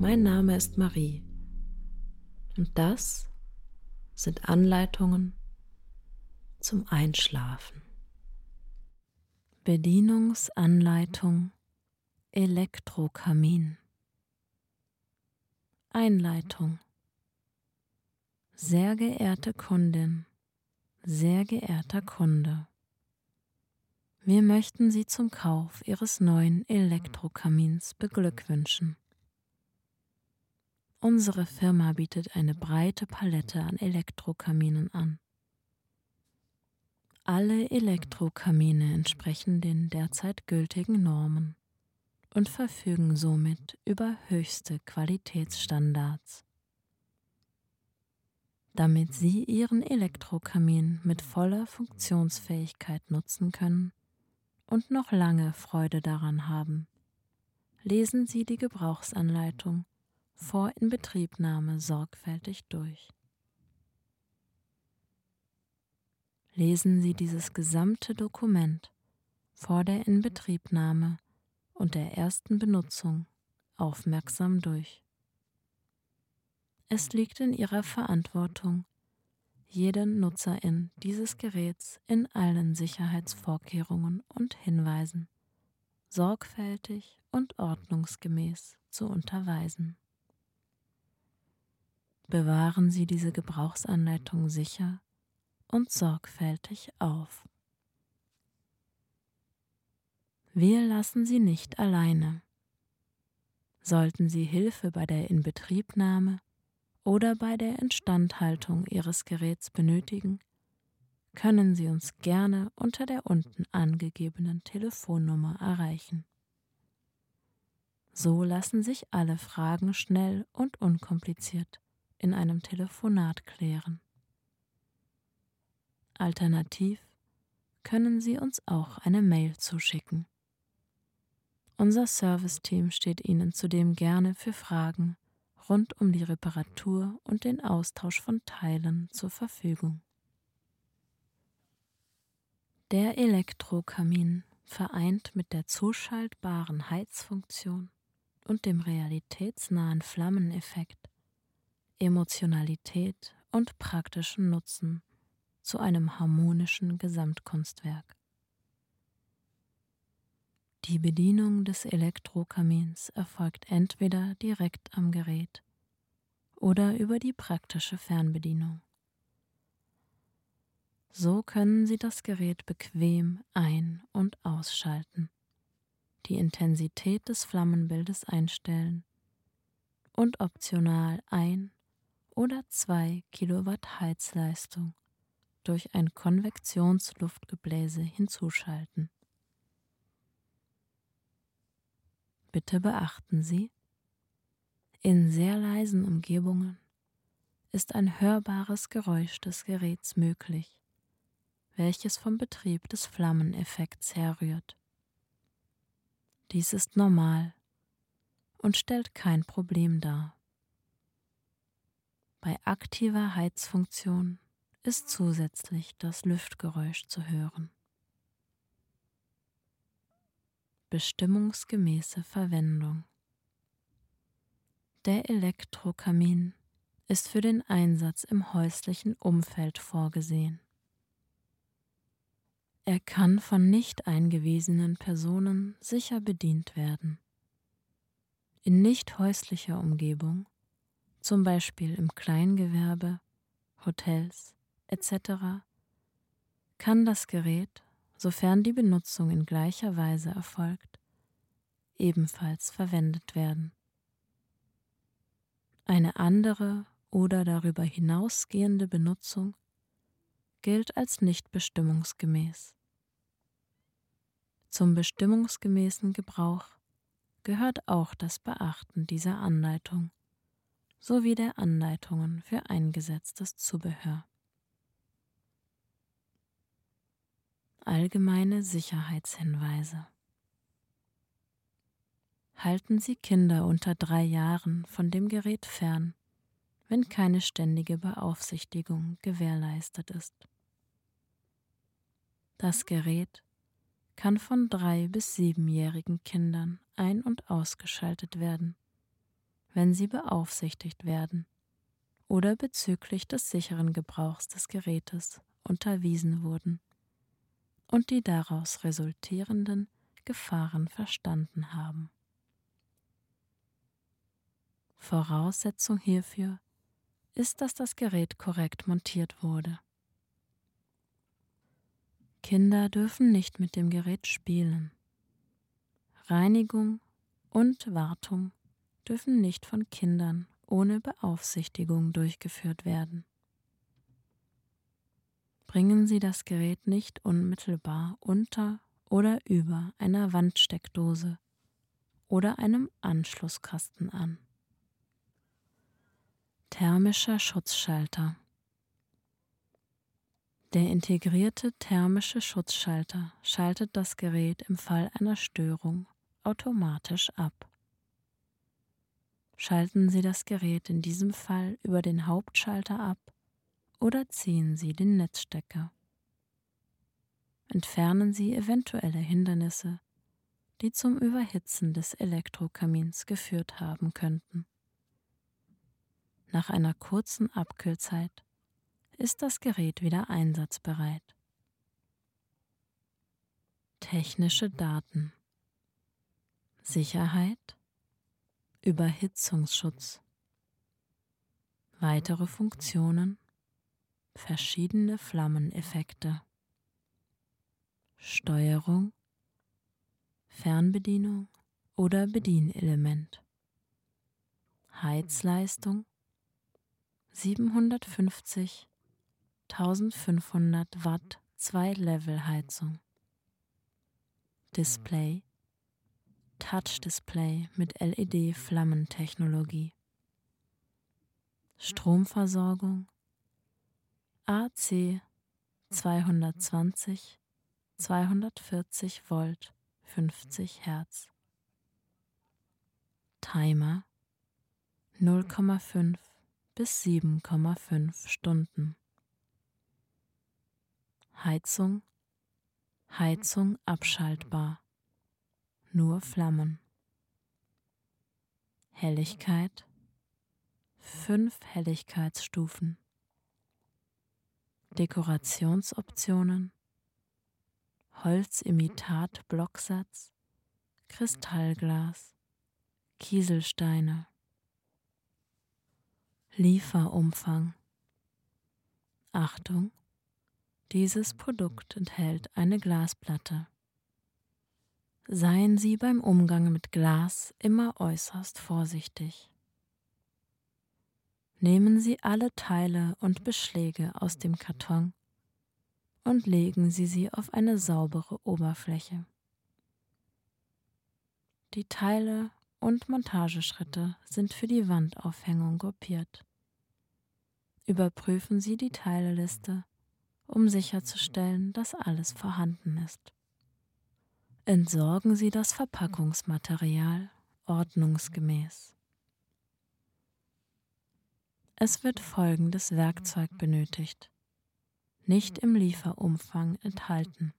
Mein Name ist Marie und das sind Anleitungen zum Einschlafen. Bedienungsanleitung Elektrokamin Einleitung Sehr geehrte Kundin, sehr geehrter Kunde, wir möchten Sie zum Kauf Ihres neuen Elektrokamins beglückwünschen. Unsere Firma bietet eine breite Palette an Elektrokaminen an. Alle Elektrokamine entsprechen den derzeit gültigen Normen und verfügen somit über höchste Qualitätsstandards. Damit Sie Ihren Elektrokamin mit voller Funktionsfähigkeit nutzen können, und noch lange Freude daran haben. Lesen Sie die Gebrauchsanleitung vor Inbetriebnahme sorgfältig durch. Lesen Sie dieses gesamte Dokument vor der Inbetriebnahme und der ersten Benutzung aufmerksam durch. Es liegt in Ihrer Verantwortung, jeden Nutzerin dieses Geräts in allen Sicherheitsvorkehrungen und Hinweisen sorgfältig und ordnungsgemäß zu unterweisen. Bewahren Sie diese Gebrauchsanleitung sicher und sorgfältig auf. Wir lassen Sie nicht alleine. Sollten Sie Hilfe bei der Inbetriebnahme oder bei der Instandhaltung Ihres Geräts benötigen, können Sie uns gerne unter der unten angegebenen Telefonnummer erreichen. So lassen sich alle Fragen schnell und unkompliziert in einem Telefonat klären. Alternativ können Sie uns auch eine Mail zuschicken. Unser Serviceteam steht Ihnen zudem gerne für Fragen rund um die Reparatur und den Austausch von Teilen zur Verfügung. Der Elektrokamin vereint mit der zuschaltbaren Heizfunktion und dem realitätsnahen Flammeneffekt Emotionalität und praktischen Nutzen zu einem harmonischen Gesamtkunstwerk. Die Bedienung des Elektrokamins erfolgt entweder direkt am Gerät oder über die praktische Fernbedienung. So können Sie das Gerät bequem ein- und ausschalten, die Intensität des Flammenbildes einstellen und optional ein oder zwei Kilowatt Heizleistung durch ein Konvektionsluftgebläse hinzuschalten. Bitte beachten Sie, in sehr leisen Umgebungen ist ein hörbares Geräusch des Geräts möglich, welches vom Betrieb des Flammeneffekts herrührt. Dies ist normal und stellt kein Problem dar. Bei aktiver Heizfunktion ist zusätzlich das Lüftgeräusch zu hören. bestimmungsgemäße Verwendung. Der Elektrokamin ist für den Einsatz im häuslichen Umfeld vorgesehen. Er kann von nicht eingewiesenen Personen sicher bedient werden. In nicht häuslicher Umgebung, zum Beispiel im Kleingewerbe, Hotels etc., kann das Gerät sofern die Benutzung in gleicher Weise erfolgt, ebenfalls verwendet werden. Eine andere oder darüber hinausgehende Benutzung gilt als nicht bestimmungsgemäß. Zum bestimmungsgemäßen Gebrauch gehört auch das Beachten dieser Anleitung sowie der Anleitungen für eingesetztes Zubehör. Allgemeine Sicherheitshinweise Halten Sie Kinder unter drei Jahren von dem Gerät fern, wenn keine ständige Beaufsichtigung gewährleistet ist. Das Gerät kann von drei bis siebenjährigen Kindern ein- und ausgeschaltet werden, wenn sie beaufsichtigt werden oder bezüglich des sicheren Gebrauchs des Gerätes unterwiesen wurden und die daraus resultierenden Gefahren verstanden haben. Voraussetzung hierfür ist, dass das Gerät korrekt montiert wurde. Kinder dürfen nicht mit dem Gerät spielen. Reinigung und Wartung dürfen nicht von Kindern ohne Beaufsichtigung durchgeführt werden. Bringen Sie das Gerät nicht unmittelbar unter oder über einer Wandsteckdose oder einem Anschlusskasten an. Thermischer Schutzschalter der integrierte thermische Schutzschalter schaltet das Gerät im Fall einer Störung automatisch ab. Schalten Sie das Gerät in diesem Fall über den Hauptschalter ab oder ziehen Sie den Netzstecker. Entfernen Sie eventuelle Hindernisse, die zum Überhitzen des Elektrokamins geführt haben könnten. Nach einer kurzen Abkühlzeit ist das Gerät wieder einsatzbereit. Technische Daten Sicherheit Überhitzungsschutz. Weitere Funktionen? Verschiedene Flammeneffekte. Steuerung Fernbedienung oder Bedienelement. Heizleistung? 750 1500 Watt Zwei-Level-Heizung. Display Touch-Display mit LED-Flammentechnologie. Stromversorgung AC 220 240 Volt 50 Hertz. Timer 0,5 bis 7,5 Stunden. Heizung, Heizung abschaltbar, nur Flammen. Helligkeit, fünf Helligkeitsstufen. Dekorationsoptionen, Holzimitat Blocksatz, Kristallglas, Kieselsteine. Lieferumfang. Achtung, dieses Produkt enthält eine Glasplatte. Seien Sie beim Umgang mit Glas immer äußerst vorsichtig. Nehmen Sie alle Teile und Beschläge aus dem Karton und legen Sie sie auf eine saubere Oberfläche. Die Teile und Montageschritte sind für die Wandaufhängung gruppiert. Überprüfen Sie die Teileliste um sicherzustellen, dass alles vorhanden ist. Entsorgen Sie das Verpackungsmaterial ordnungsgemäß. Es wird folgendes Werkzeug benötigt, nicht im Lieferumfang enthalten.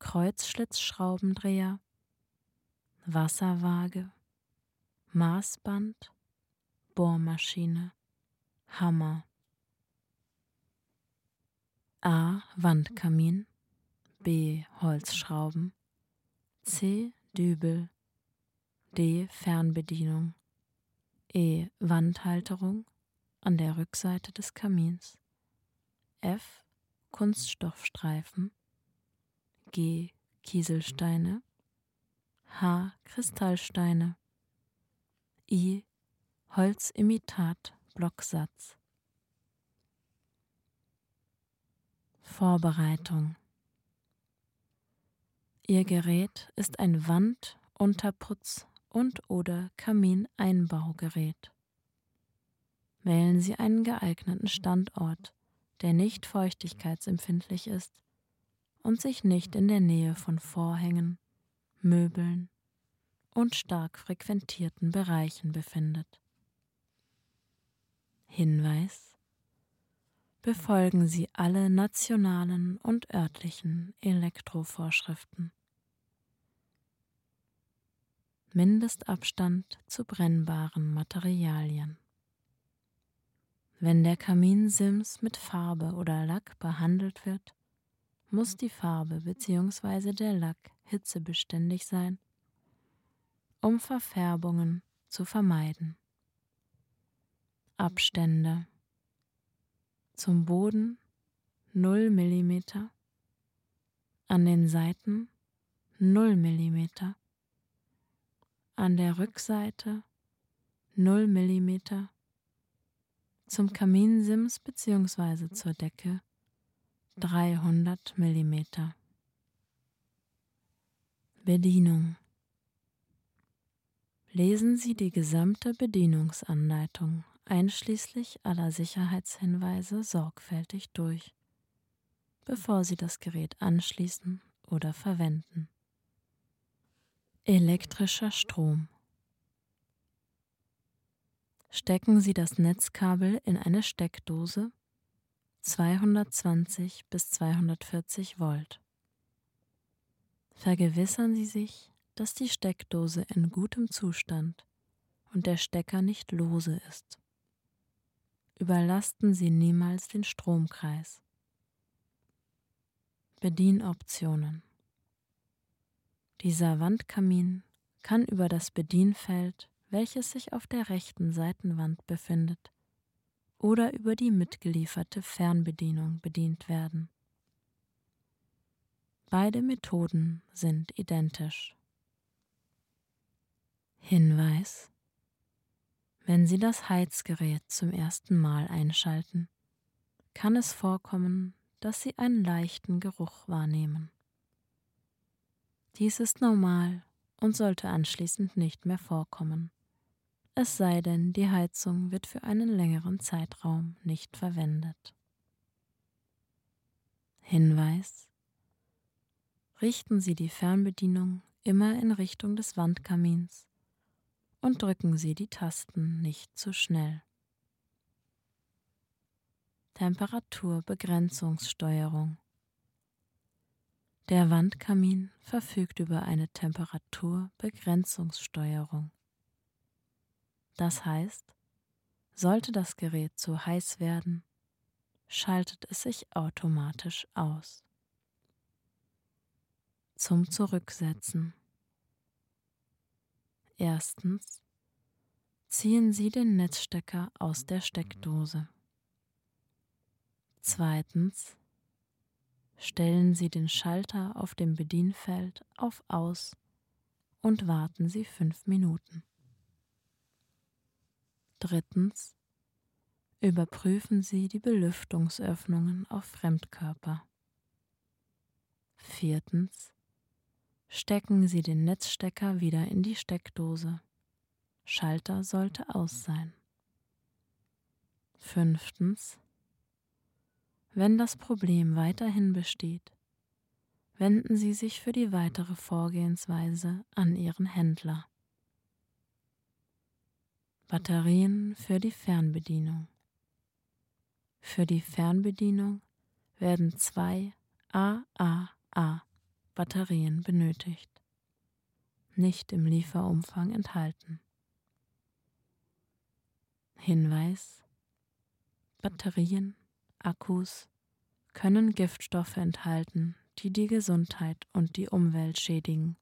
Kreuzschlitzschraubendreher, Wasserwaage, Maßband, Bohrmaschine, Hammer, A. Wandkamin B. Holzschrauben C. Dübel D. Fernbedienung E. Wandhalterung an der Rückseite des Kamins F. Kunststoffstreifen G. Kieselsteine H. Kristallsteine I. Holzimitat Blocksatz Vorbereitung Ihr Gerät ist ein Wand-, Unterputz- und oder Kamineinbaugerät. Wählen Sie einen geeigneten Standort, der nicht feuchtigkeitsempfindlich ist und sich nicht in der Nähe von Vorhängen, Möbeln und stark frequentierten Bereichen befindet. Hinweis Befolgen Sie alle nationalen und örtlichen Elektrovorschriften. Mindestabstand zu brennbaren Materialien. Wenn der Kaminsims mit Farbe oder Lack behandelt wird, muss die Farbe bzw. der Lack hitzebeständig sein, um Verfärbungen zu vermeiden. Abstände zum Boden 0 mm, an den Seiten 0 mm, an der Rückseite 0 mm, zum Kaminsims bzw. zur Decke 300 mm. Bedienung Lesen Sie die gesamte Bedienungsanleitung einschließlich aller Sicherheitshinweise sorgfältig durch, bevor Sie das Gerät anschließen oder verwenden. Elektrischer Strom Stecken Sie das Netzkabel in eine Steckdose 220 bis 240 Volt. Vergewissern Sie sich, dass die Steckdose in gutem Zustand und der Stecker nicht lose ist. Überlasten Sie niemals den Stromkreis. Bedienoptionen Dieser Wandkamin kann über das Bedienfeld welches sich auf der rechten Seitenwand befindet, oder über die mitgelieferte Fernbedienung bedient werden. Beide Methoden sind identisch. Hinweis Wenn Sie das Heizgerät zum ersten Mal einschalten, kann es vorkommen, dass Sie einen leichten Geruch wahrnehmen. Dies ist normal und sollte anschließend nicht mehr vorkommen es sei denn, die Heizung wird für einen längeren Zeitraum nicht verwendet. Hinweis Richten Sie die Fernbedienung immer in Richtung des Wandkamins und drücken Sie die Tasten nicht zu schnell. Temperaturbegrenzungssteuerung Der Wandkamin verfügt über eine Temperaturbegrenzungssteuerung. Das heißt, sollte das Gerät zu heiß werden, schaltet es sich automatisch aus. Zum Zurücksetzen. Erstens ziehen Sie den Netzstecker aus der Steckdose. Zweitens stellen Sie den Schalter auf dem Bedienfeld auf Aus und warten Sie fünf Minuten. Drittens überprüfen Sie die Belüftungsöffnungen auf Fremdkörper. Viertens stecken Sie den Netzstecker wieder in die Steckdose. Schalter sollte aus sein. Fünftens wenn das Problem weiterhin besteht, wenden Sie sich für die weitere Vorgehensweise an Ihren Händler. Batterien für die Fernbedienung. Für die Fernbedienung werden zwei AAA Batterien benötigt, nicht im Lieferumfang enthalten. Hinweis Batterien, Akkus können Giftstoffe enthalten, die die Gesundheit und die Umwelt schädigen.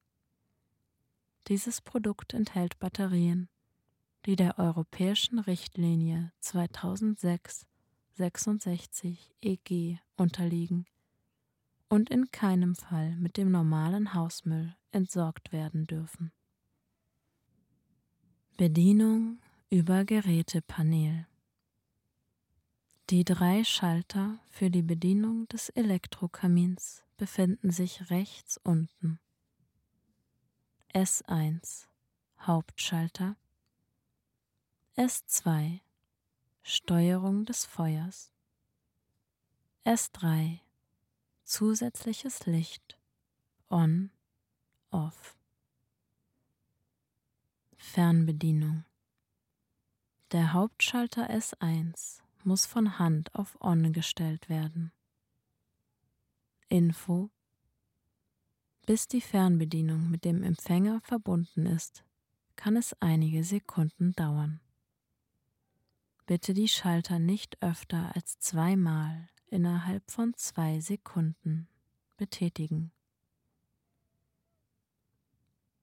Dieses Produkt enthält Batterien, die der europäischen Richtlinie 2006-66 EG unterliegen und in keinem Fall mit dem normalen Hausmüll entsorgt werden dürfen. Bedienung über Gerätepanel Die drei Schalter für die Bedienung des Elektrokamins befinden sich rechts unten. S1 Hauptschalter S2 Steuerung des Feuers. S3 Zusätzliches Licht On, Off. Fernbedienung. Der Hauptschalter S1 muss von Hand auf On gestellt werden. Info Bis die Fernbedienung mit dem Empfänger verbunden ist, kann es einige Sekunden dauern. Bitte die Schalter nicht öfter als zweimal innerhalb von zwei Sekunden betätigen.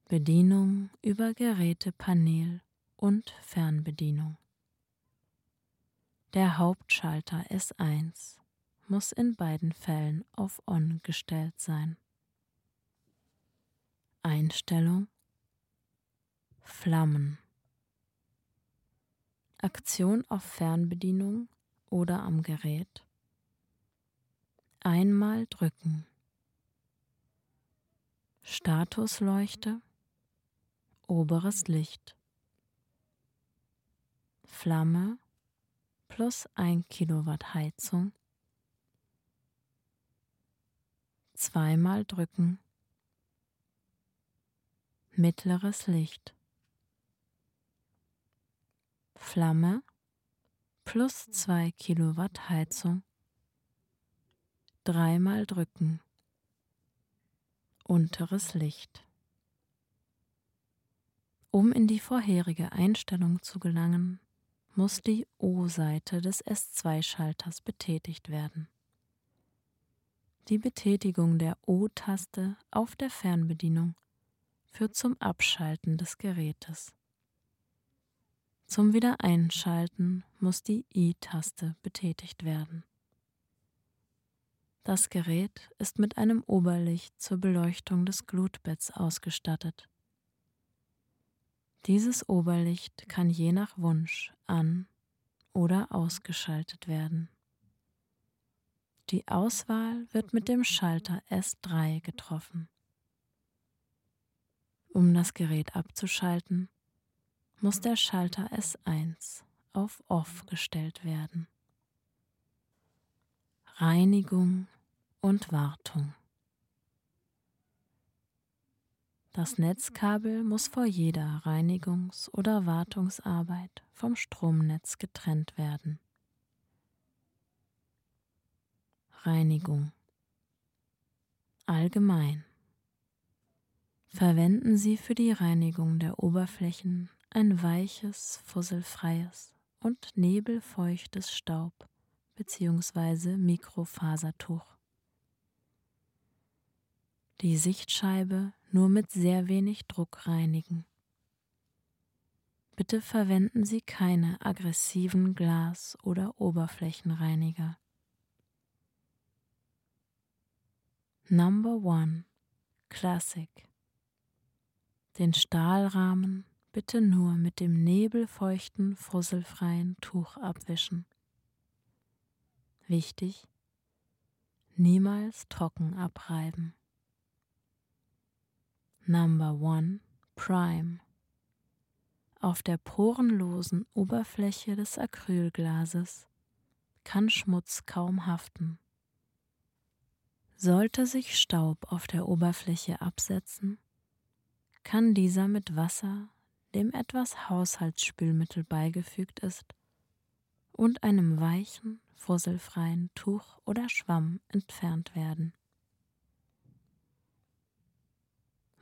Bedienung über Gerätepanel und Fernbedienung. Der Hauptschalter S1 muss in beiden Fällen auf On gestellt sein. Einstellung. Flammen. Aktion auf Fernbedienung oder am Gerät. Einmal drücken. Statusleuchte. Oberes Licht. Flamme plus 1 Kilowatt Heizung zweimal drücken. Mittleres Licht. Flamme plus 2 Kilowatt Heizung dreimal drücken. Unteres Licht. Um in die vorherige Einstellung zu gelangen, muss die O-Seite des S2-Schalters betätigt werden. Die Betätigung der O-Taste auf der Fernbedienung führt zum Abschalten des Gerätes. Zum Wiedereinschalten muss die I-Taste betätigt werden. Das Gerät ist mit einem Oberlicht zur Beleuchtung des Glutbetts ausgestattet. Dieses Oberlicht kann je nach Wunsch an oder ausgeschaltet werden. Die Auswahl wird mit dem Schalter S3 getroffen. Um das Gerät abzuschalten, muss der Schalter S1 auf Off gestellt werden. Reinigung und Wartung. Das Netzkabel muss vor jeder Reinigungs- oder Wartungsarbeit vom Stromnetz getrennt werden. Reinigung Allgemein Verwenden Sie für die Reinigung der Oberflächen ein weiches, fusselfreies und nebelfeuchtes Staub- bzw. Mikrofasertuch. Die Sichtscheibe nur mit sehr wenig Druck reinigen. Bitte verwenden Sie keine aggressiven Glas- oder Oberflächenreiniger. Number One Classic Den Stahlrahmen bitte nur mit dem nebelfeuchten, fusselfreien Tuch abwischen. Wichtig, niemals trocken abreiben. Number One Prime. Auf der porenlosen Oberfläche des Acrylglases kann Schmutz kaum haften. Sollte sich Staub auf der Oberfläche absetzen, kann dieser mit Wasser, dem etwas Haushaltsspülmittel beigefügt ist, und einem weichen, fusselfreien Tuch oder Schwamm entfernt werden.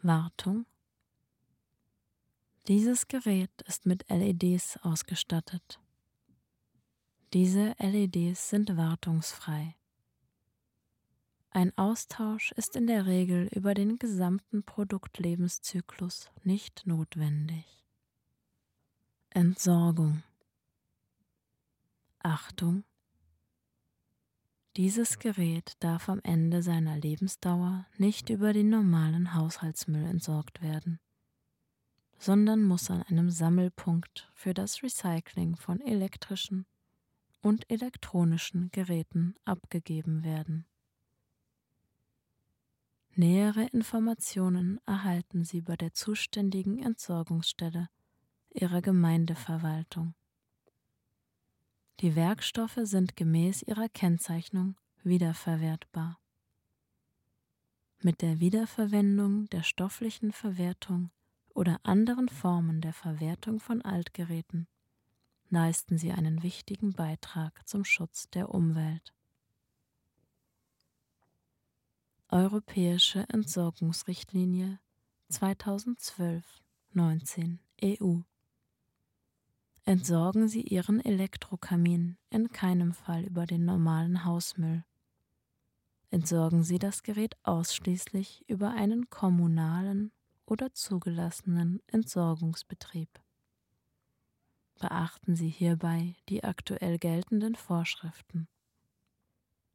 Wartung. Dieses Gerät ist mit LEDs ausgestattet. Diese LEDs sind wartungsfrei. Ein Austausch ist in der Regel über den gesamten Produktlebenszyklus nicht notwendig. Entsorgung. Achtung, dieses Gerät darf am Ende seiner Lebensdauer nicht über den normalen Haushaltsmüll entsorgt werden, sondern muss an einem Sammelpunkt für das Recycling von elektrischen und elektronischen Geräten abgegeben werden. Nähere Informationen erhalten Sie bei der zuständigen Entsorgungsstelle Ihrer Gemeindeverwaltung. Die Werkstoffe sind gemäß ihrer Kennzeichnung wiederverwertbar. Mit der Wiederverwendung, der stofflichen Verwertung oder anderen Formen der Verwertung von Altgeräten leisten sie einen wichtigen Beitrag zum Schutz der Umwelt. Europäische Entsorgungsrichtlinie 2012-19 EU Entsorgen Sie Ihren Elektrokamin in keinem Fall über den normalen Hausmüll. Entsorgen Sie das Gerät ausschließlich über einen kommunalen oder zugelassenen Entsorgungsbetrieb. Beachten Sie hierbei die aktuell geltenden Vorschriften.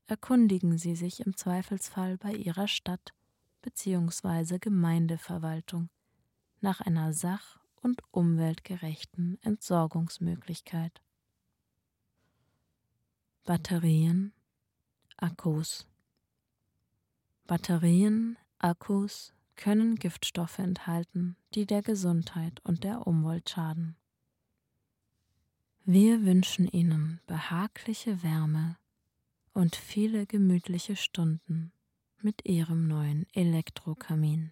Erkundigen Sie sich im Zweifelsfall bei Ihrer Stadt bzw. Gemeindeverwaltung nach einer sach- und umweltgerechten Entsorgungsmöglichkeit. Batterien, Akkus. Batterien, Akkus können Giftstoffe enthalten, die der Gesundheit und der Umwelt schaden. Wir wünschen Ihnen behagliche Wärme und viele gemütliche Stunden mit Ihrem neuen Elektrokamin.